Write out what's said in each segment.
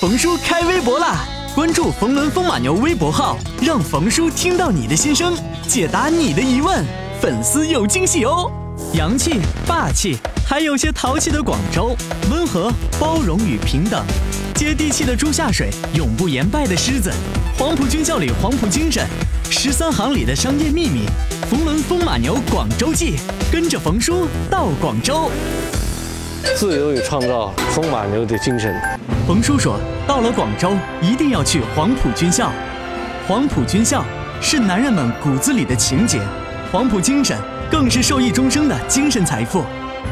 冯叔开微博啦！关注“冯仑风马牛”微博号，让冯叔听到你的心声，解答你的疑问。粉丝有惊喜哦！洋气、霸气，还有些淘气的广州，温和、包容与平等，接地气的猪下水，永不言败的狮子，黄埔军校里黄埔精神，十三行里的商业秘密，冯仑风马牛广州记，跟着冯叔到广州。自由与创造，风马牛的精神。冯叔说，到了广州一定要去黄埔军校。黄埔军校是男人们骨子里的情结，黄埔精神更是受益终生的精神财富。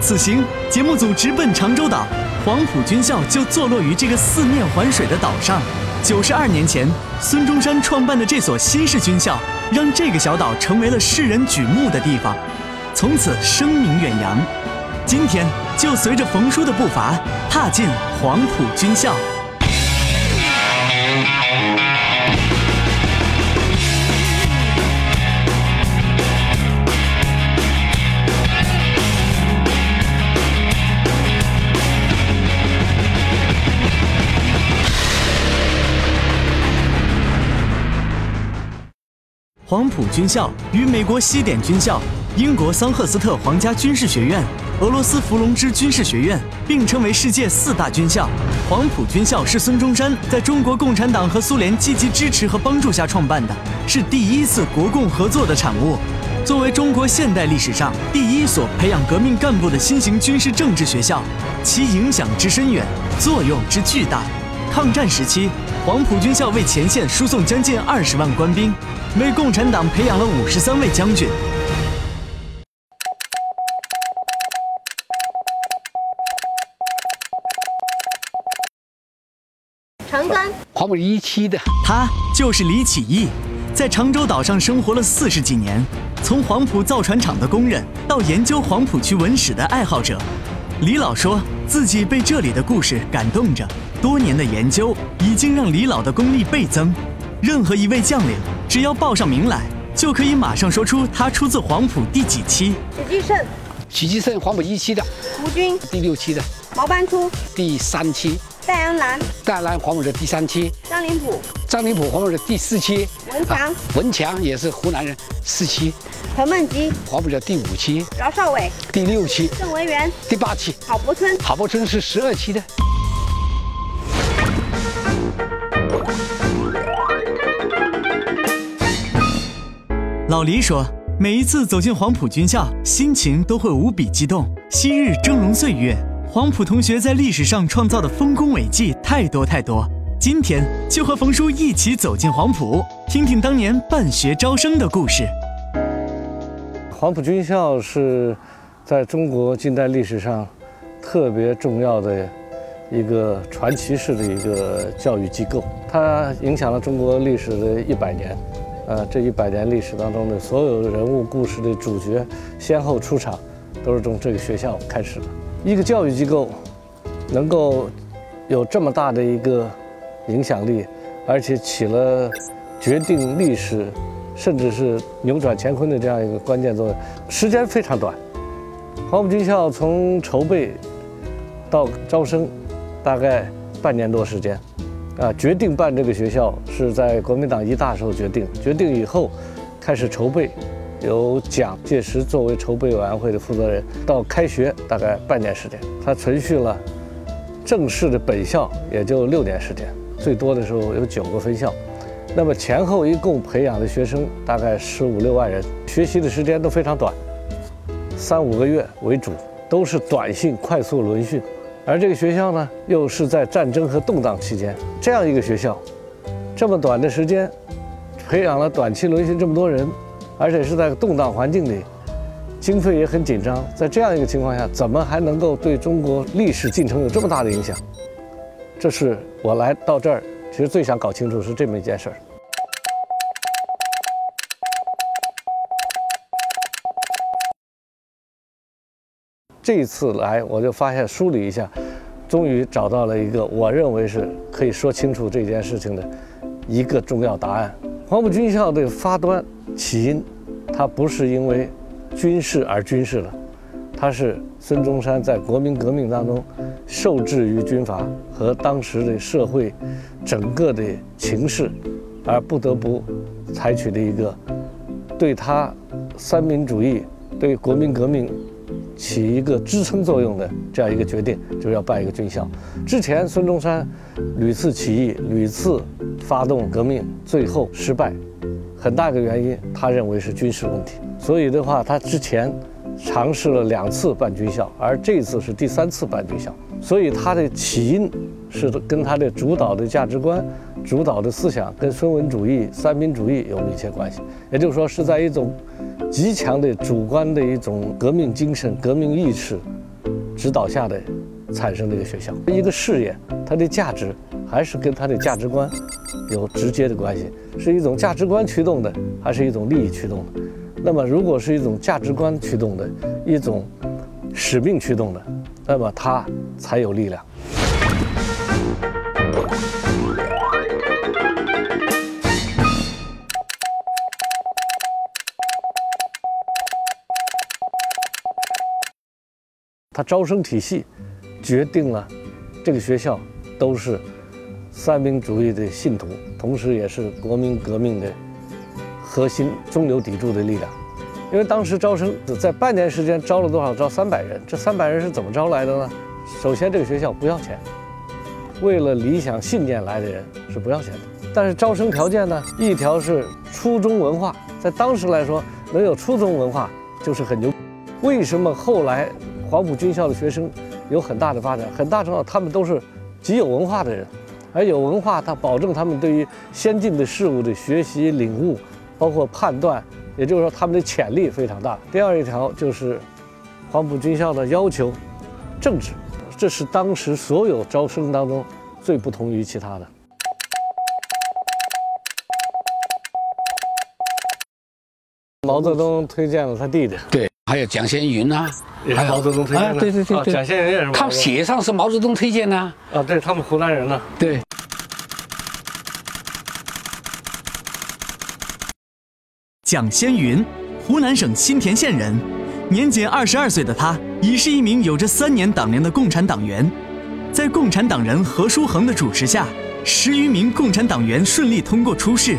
此行节目组直奔长洲岛，黄埔军校就坐落于这个四面环水的岛上。九十二年前，孙中山创办的这所新式军校，让这个小岛成为了世人瞩目的地方，从此声名远扬。今天就随着冯叔的步伐，踏进黄埔军校。黄埔军校与美国西点军校、英国桑赫斯特皇家军事学院、俄罗斯伏龙芝军事学院并称为世界四大军校。黄埔军校是孙中山在中国共产党和苏联积极支持和帮助下创办的，是第一次国共合作的产物。作为中国现代历史上第一所培养革命干部的新型军事政治学校，其影响之深远，作用之巨大。抗战时期，黄埔军校为前线输送将近二十万官兵。为共产党培养了五十三位将军。长庚，黄埔一期的，他就是李启义，在长洲岛上生活了四十几年，从黄埔造船厂的工人到研究黄埔区文史的爱好者。李老说自己被这里的故事感动着，多年的研究已经让李老的功力倍增。任何一位将领，只要报上名来，就可以马上说出他出自黄埔第几期。许继胜，许继胜黄埔一期的，吴军，第六期的，毛班初，第三期，戴安澜，戴安澜黄埔的第三期，张灵甫，张灵甫黄埔的第四期，文强，文强也是湖南人，四期，彭梦吉，黄埔的第五期，饶少伟，第六期，郑维元，第八期，郝柏村，郝柏村是十二期的。老黎说，每一次走进黄埔军校，心情都会无比激动。昔日峥嵘岁月，黄埔同学在历史上创造的丰功伟绩太多太多。今天就和冯叔一起走进黄埔，听听当年办学招生的故事。黄埔军校是在中国近代历史上特别重要的一个传奇式的一个教育机构，它影响了中国历史的一百年。呃，这一百年历史当中的所有人物故事的主角先后出场，都是从这个学校开始的。一个教育机构能够有这么大的一个影响力，而且起了决定历史，甚至是扭转乾坤的这样一个关键作用，时间非常短。黄埔军校从筹备到招生，大概半年多时间。啊，决定办这个学校是在国民党一大时候决定，决定以后开始筹备，由蒋介石作为筹备委员会的负责人，到开学大概半年时间，他存续了正式的本校也就六年时间，最多的时候有九个分校，那么前后一共培养的学生大概十五六万人，学习的时间都非常短，三五个月为主，都是短信快速轮训。而这个学校呢，又是在战争和动荡期间，这样一个学校，这么短的时间，培养了短期轮训这么多人，而且是在动荡环境里，经费也很紧张，在这样一个情况下，怎么还能够对中国历史进程有这么大的影响？这是我来到这儿，其实最想搞清楚是这么一件事儿。这一次来，我就发现梳理一下，终于找到了一个我认为是可以说清楚这件事情的一个重要答案。黄埔军校的发端起因，它不是因为军事而军事了，它是孙中山在国民革命当中受制于军阀和当时的社会整个的情势，而不得不采取的一个对他三民主义、对国民革命起一个支撑作用的这样一个决定，就是要办一个军校。之前孙中山屡次起义、屡次发动革命，最后失败，很大个原因他认为是军事问题。所以的话，他之前。尝试了两次办军校，而这次是第三次办军校，所以他的起因是跟他的主导的价值观、主导的思想跟孙文主义、三民主义有密切关系。也就是说，是在一种极强的主观的一种革命精神、革命意识指导下的产生的一个学校。一个事业，它的价值还是跟他的价值观有直接的关系，是一种价值观驱动的，还是一种利益驱动的？那么，如果是一种价值观驱动的，一种使命驱动的，那么它才有力量。它招生体系决定了这个学校都是三民主义的信徒，同时也是国民革命的。核心中流砥柱的力量，因为当时招生在半年时间招了多少？招三百人。这三百人是怎么招来的呢？首先，这个学校不要钱，为了理想信念来的人是不要钱的。但是招生条件呢？一条是初中文化，在当时来说，能有初中文化就是很牛。为什么后来黄埔军校的学生有很大的发展？很大程度他们都是极有文化的人，而有文化，它保证他们对于先进的事物的学习领悟。包括判断，也就是说他们的潜力非常大。第二一条就是黄埔军校的要求，政治，这是当时所有招生当中最不同于其他的。毛泽东推荐了他弟弟，对，还有蒋先云呐，还有毛泽东推荐的，对对对对，蒋先云也是。他写上是毛泽东推荐的啊，对他们湖南人呢，对。蒋先云，湖南省新田县人，年仅二十二岁的他，已是一名有着三年党龄的共产党员。在共产党人何书衡的主持下，十余名共产党员顺利通过初试。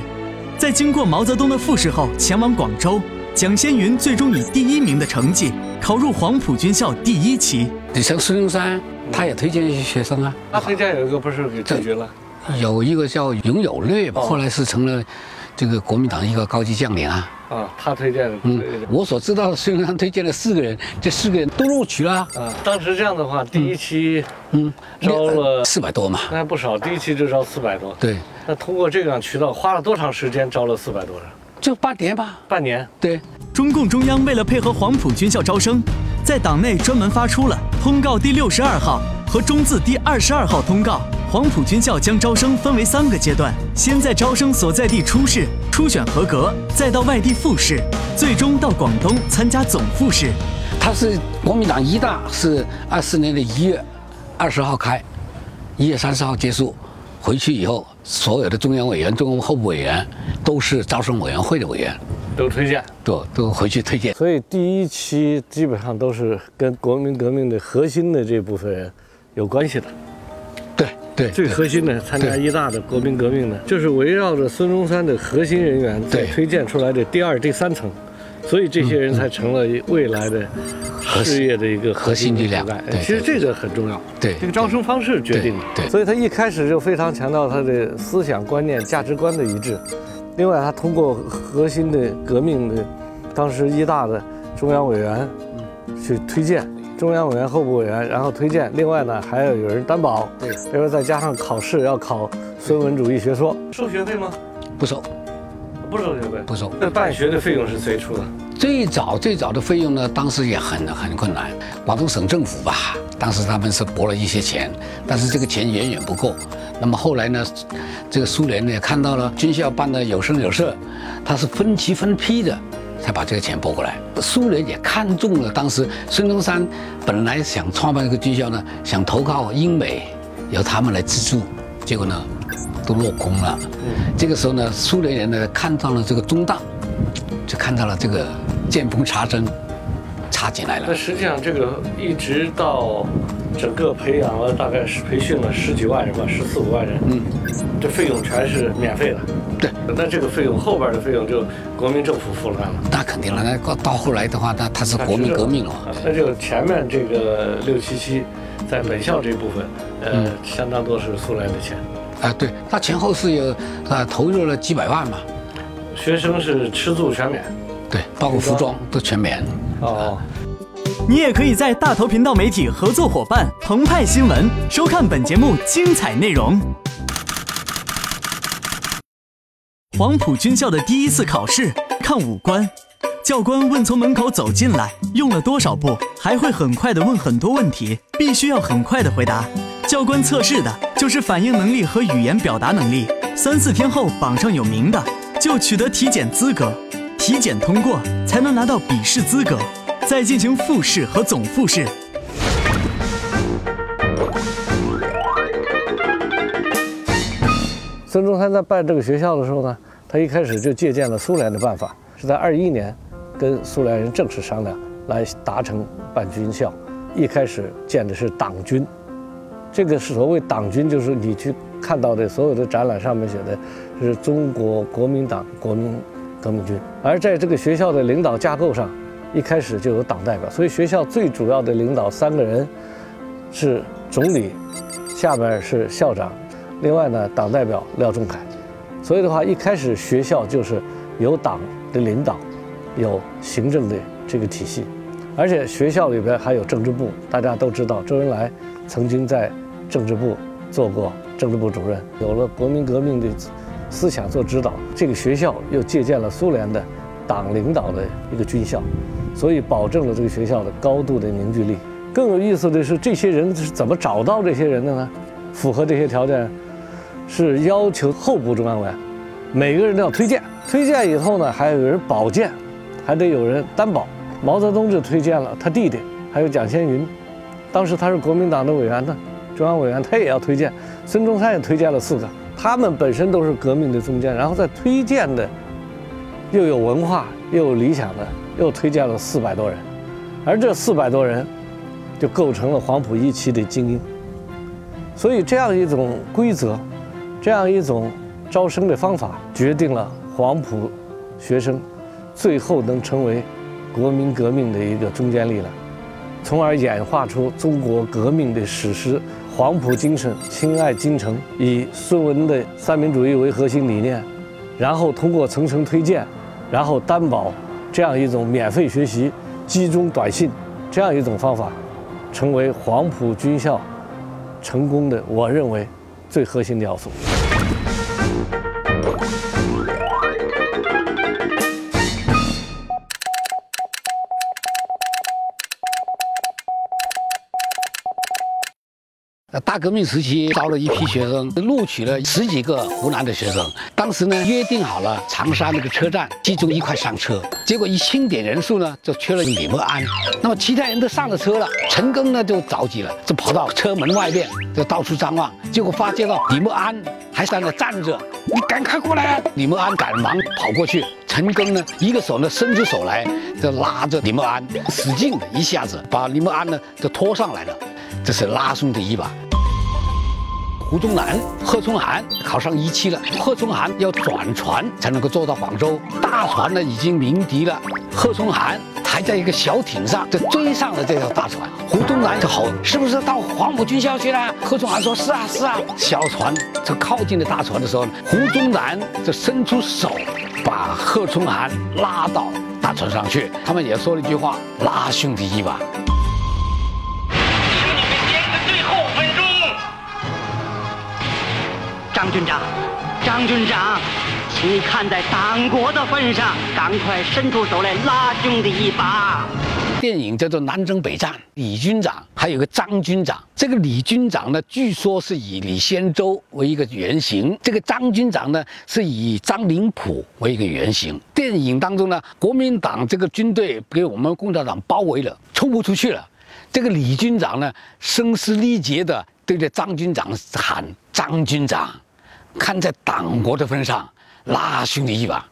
在经过毛泽东的复试后，前往广州，蒋先云最终以第一名的成绩考入黄埔军校第一期。你像孙中山，他也推荐一些学生啊。他推荐有一个不是给拒绝了，有一个叫永有略吧，后来是成了。这个国民党一个高级将领啊，啊，他推荐的。嗯，我所知道，孙中山推荐了四个人，这四个人都录取了。啊，当时这样的话，第一期，嗯，招了四百多嘛，那还不少。第一期就招四百多。对。那通过这样渠道，花了多长时间招了四百多人？就半年吧。半年。对。中共中央为了配合黄埔军校招生，在党内专门发出了通告第六十二号和中字第二十二号通告。黄埔军校将招生分为三个阶段，先在招生所在地初试，初选合格，再到外地复试，最终到广东参加总复试。他是国民党一大，是二四年的一月二十号开，一月三十号结束。回去以后，所有的中央委员、中央候补委员都是招生委员会的委员，都推荐，都都回去推荐。所以第一期基本上都是跟国民革命的核心的这部分人有关系的。对。对，最核心的参加一大的国民革命的，就是围绕着孙中山的核心人员在推荐出来的第二、第三层，所以这些人才成了未来的事业的一个核心力量。其实这个很重要。对，这个招生方式决定的。对，所以他一开始就非常强调他的思想观念、价值观的一致。另外，他通过核心的革命的，当时一大的中央委员去推荐。中央委员、候补委员，然后推荐。另外呢，还要有人担保。对，另外再加上考试要考孙文主义学说，收学费吗？不收，不收学费，不收。那办学的费用是谁出的？最早最早的费用呢，当时也很很困难。广东省政府吧，当时他们是拨了一些钱，但是这个钱远远不够。那么后来呢，这个苏联呢看到了军校办的有声有色，他是分期分批的。才把这个钱拨过来。苏联也看中了当时孙中山本来想创办一个军校呢，想投靠英美，由他们来资助，结果呢，都落空了。这个时候呢，苏联人呢看到了这个中大，就看到了这个见缝插针，插进来了那。实际上这个一直到整个培养了大概是培训了十几万人吧，十四五万人，嗯，这费用全是免费的。对，那这个费用后边的费用就国民政府负担了。那肯定了，那到到后来的话，那他是国民革命了那就前面这个六七七，在本校这部分，呃，嗯相当多是苏联的钱。啊，对，他前后是有啊投入了几百万嘛，学生是吃住全免。对，包括服装都全免。哦，你也可以在大头频道媒体合作伙伴澎湃新闻收看本节目精彩内容。黄埔军校的第一次考试，看五官。教官问从门口走进来用了多少步，还会很快的问很多问题，必须要很快的回答。教官测试的就是反应能力和语言表达能力。三四天后榜上有名的，就取得体检资格，体检通过才能拿到笔试资格，再进行复试和总复试。孙中山在办这个学校的时候呢，他一开始就借鉴了苏联的办法，是在二一年跟苏联人正式商量来达成办军校。一开始建的是党军，这个所谓党军，就是你去看到的所有的展览上面写的是中国国民党国民革命军，而在这个学校的领导架构上，一开始就有党代表，所以学校最主要的领导三个人是总理，下边是校长，另外呢党代表廖仲恺，所以的话一开始学校就是有党的领导，有行政的这个体系，而且学校里边还有政治部，大家都知道周恩来曾经在政治部做过政治部主任，有了国民革命的思想做指导，这个学校又借鉴了苏联的党领导的一个军校，所以保证了这个学校的高度的凝聚力。更有意思的是，这些人是怎么找到这些人的呢？符合这些条件，是要求候补中央委员每个人都要推荐，推荐以后呢，还有人保荐，还得有人担保。毛泽东就推荐了他弟弟，还有蒋先云，当时他是国民党的委员呢，中央委员他也要推荐。孙中山也推荐了四个，他们本身都是革命的中间，然后再推荐的又有文化又有理想的，又推荐了四百多人，而这四百多人就构成了黄埔一期的精英。所以这样一种规则，这样一种招生的方法，决定了黄埔学生最后能成为国民革命的一个中坚力量，从而演化出中国革命的史诗。黄埔精神，亲爱京城，以孙文的三民主义为核心理念，然后通过层层推荐，然后担保这样一种免费学习、集中短信这样一种方法，成为黄埔军校成功的，我认为最核心的要素。大革命时期招了一批学生，录取了十几个湖南的学生。当时呢约定好了长沙那个车站集中一块上车，结果一清点人数呢就缺了李默安。那么其他人都上了车了，陈赓呢就着急了，就跑到车门外面就到处张望，结果发现到李默安还在那站着，你赶快过来啊！李默安赶忙跑过去，陈赓呢一个手呢伸出手来就拉着李默安，使劲的一下子把李默安呢就拖上来了。这是拉松的一把。胡宗南、贺聪涵考上一期了，贺聪涵要转船才能够坐到广州，大船呢已经鸣笛了，贺聪涵还在一个小艇上就追上了这条大船。胡宗南就吼：“是不是到黄埔军校去了？”贺聪涵说：“是啊，是啊。”小船就靠近了大船的时候，胡宗南就伸出手把贺聪涵拉到大船上去。他们也说了一句话：“拉兄弟一把。”张军长，张军长，请你看在党国的份上，赶快伸出手来拉兄弟一把。电影叫做《南征北战》，李军长还有个张军长。这个李军长呢，据说是以李先洲为一个原型；这个张军长呢，是以张灵甫为一个原型。电影当中呢，国民党这个军队给我们共产党包围了，冲不出去了。这个李军长呢，声嘶力竭地对着张军长喊：“张军长，看在党国的份上，拉兄弟一把。”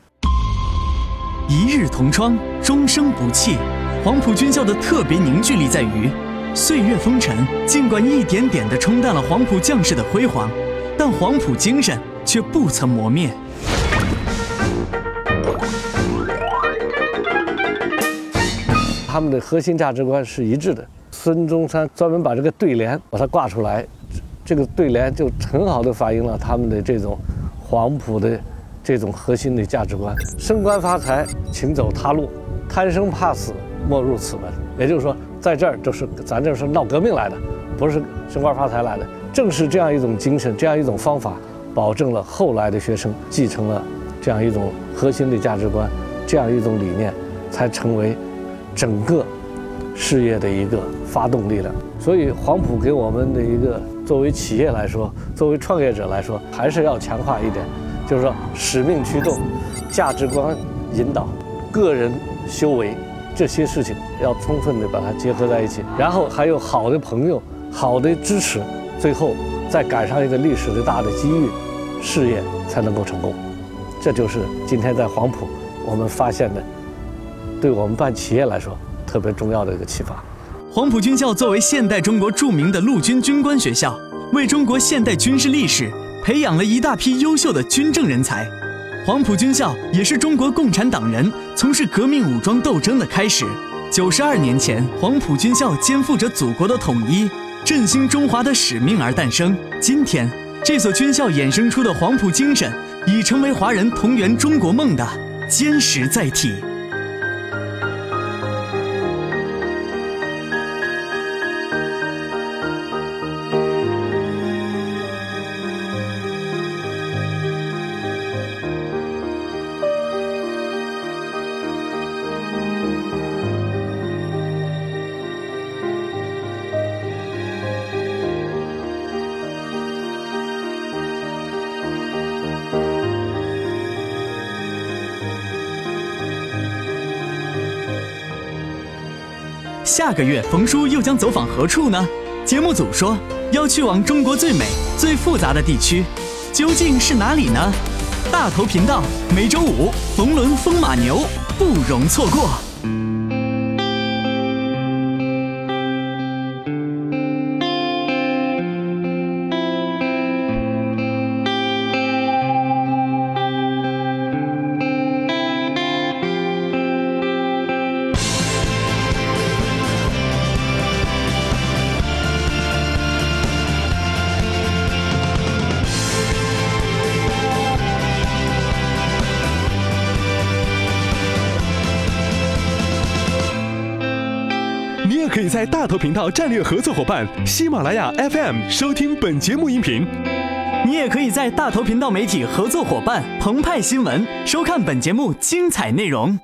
一日同窗，终生不弃。黄埔军校的特别凝聚力在于，岁月风尘尽管一点点地冲淡了黄埔将士的辉煌，但黄埔精神却不曾磨灭。他们的核心价值观是一致的。孙中山专门把这个对联把它挂出来，这个对联就很好的反映了他们的这种黄埔的这种核心的价值观：升官发财，请走他路；贪生怕死，莫入此门。也就是说，在这儿就是咱这是闹革命来的，不是升官发财来的。正是这样一种精神，这样一种方法，保证了后来的学生继承了这样一种核心的价值观，这样一种理念，才成为整个事业的一个发动力量。所以，黄埔给我们的一个作为企业来说，作为创业者来说，还是要强化一点，就是说使命驱动、价值观引导、个人修为这些事情要充分的把它结合在一起，然后还有好的朋友、好的支持，最后再赶上一个历史的大的机遇，事业才能够成功。这就是今天在黄埔我们发现的，对我们办企业来说特别重要的一个启发。黄埔军校作为现代中国著名的陆军军官学校，为中国现代军事历史培养了一大批优秀的军政人才。黄埔军校也是中国共产党人从事革命武装斗争的开始。九十二年前，黄埔军校肩负着祖国的统一、振兴中华的使命而诞生。今天，这所军校衍生出的黄埔精神，已成为华人同圆中国梦的坚实载体。下个月，冯叔又将走访何处呢？节目组说要去往中国最美、最复杂的地区，究竟是哪里呢？大头频道每周五冯仑风马牛不容错过。在大头频道战略合作伙伴喜马拉雅 FM 收听本节目音频。你也可以在大头频道媒体合作伙伴澎湃新闻收看本节目精彩内容。